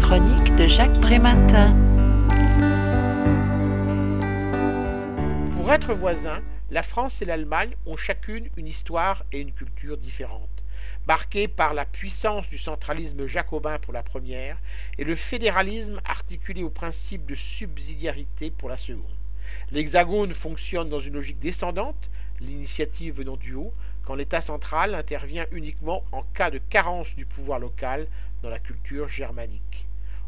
de Jacques. Pour être voisins, la France et l'Allemagne ont chacune une histoire et une culture différentes, marquées par la puissance du centralisme jacobin pour la première et le fédéralisme articulé au principe de subsidiarité pour la seconde. L'hexagone fonctionne dans une logique descendante, l'initiative venant du haut, l'État central intervient uniquement en cas de carence du pouvoir local dans la culture germanique.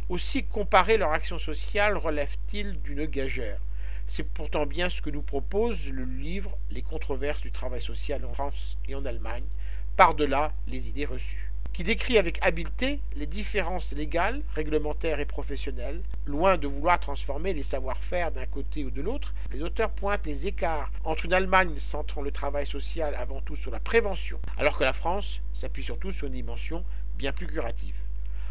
Aussi comparer leur action sociale relève-t-il d'une gageure C'est pourtant bien ce que nous propose le livre Les controverses du travail social en France et en Allemagne, par-delà les idées reçues qui décrit avec habileté les différences légales, réglementaires et professionnelles. Loin de vouloir transformer les savoir-faire d'un côté ou de l'autre, les auteurs pointent les écarts entre une Allemagne centrant le travail social avant tout sur la prévention, alors que la France s'appuie surtout sur une dimension bien plus curative.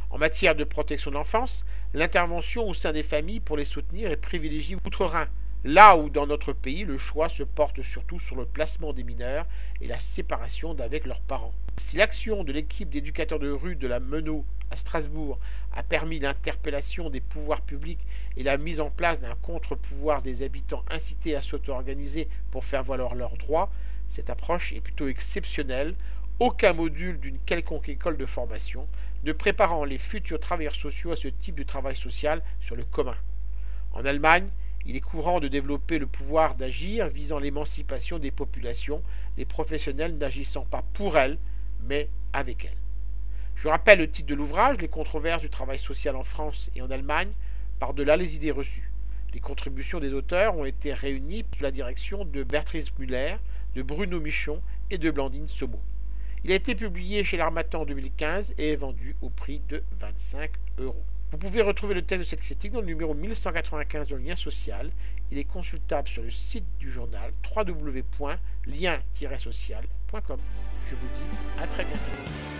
En matière de protection de l'enfance, l'intervention au sein des familles pour les soutenir est privilégiée outre-Rhin, là où dans notre pays le choix se porte surtout sur le placement des mineurs et la séparation d'avec leurs parents. Si l'action de l'équipe d'éducateurs de rue de la Menot à Strasbourg a permis l'interpellation des pouvoirs publics et la mise en place d'un contre-pouvoir des habitants incités à s'auto-organiser pour faire valoir leurs droits, cette approche est plutôt exceptionnelle, aucun module d'une quelconque école de formation ne préparant les futurs travailleurs sociaux à ce type de travail social sur le commun. En Allemagne, il est courant de développer le pouvoir d'agir visant l'émancipation des populations, les professionnels n'agissant pas pour elles, mais avec elle. Je rappelle le titre de l'ouvrage, Les controverses du travail social en France et en Allemagne, par-delà les idées reçues. Les contributions des auteurs ont été réunies sous la direction de Bertrice Muller, de Bruno Michon et de Blandine Somo. Il a été publié chez l'Armatan en 2015 et est vendu au prix de 25 euros. Vous pouvez retrouver le texte de cette critique dans le numéro 1195 de lien social. Il est consultable sur le site du journal www.lien-social.com. Je vous dis à très bientôt.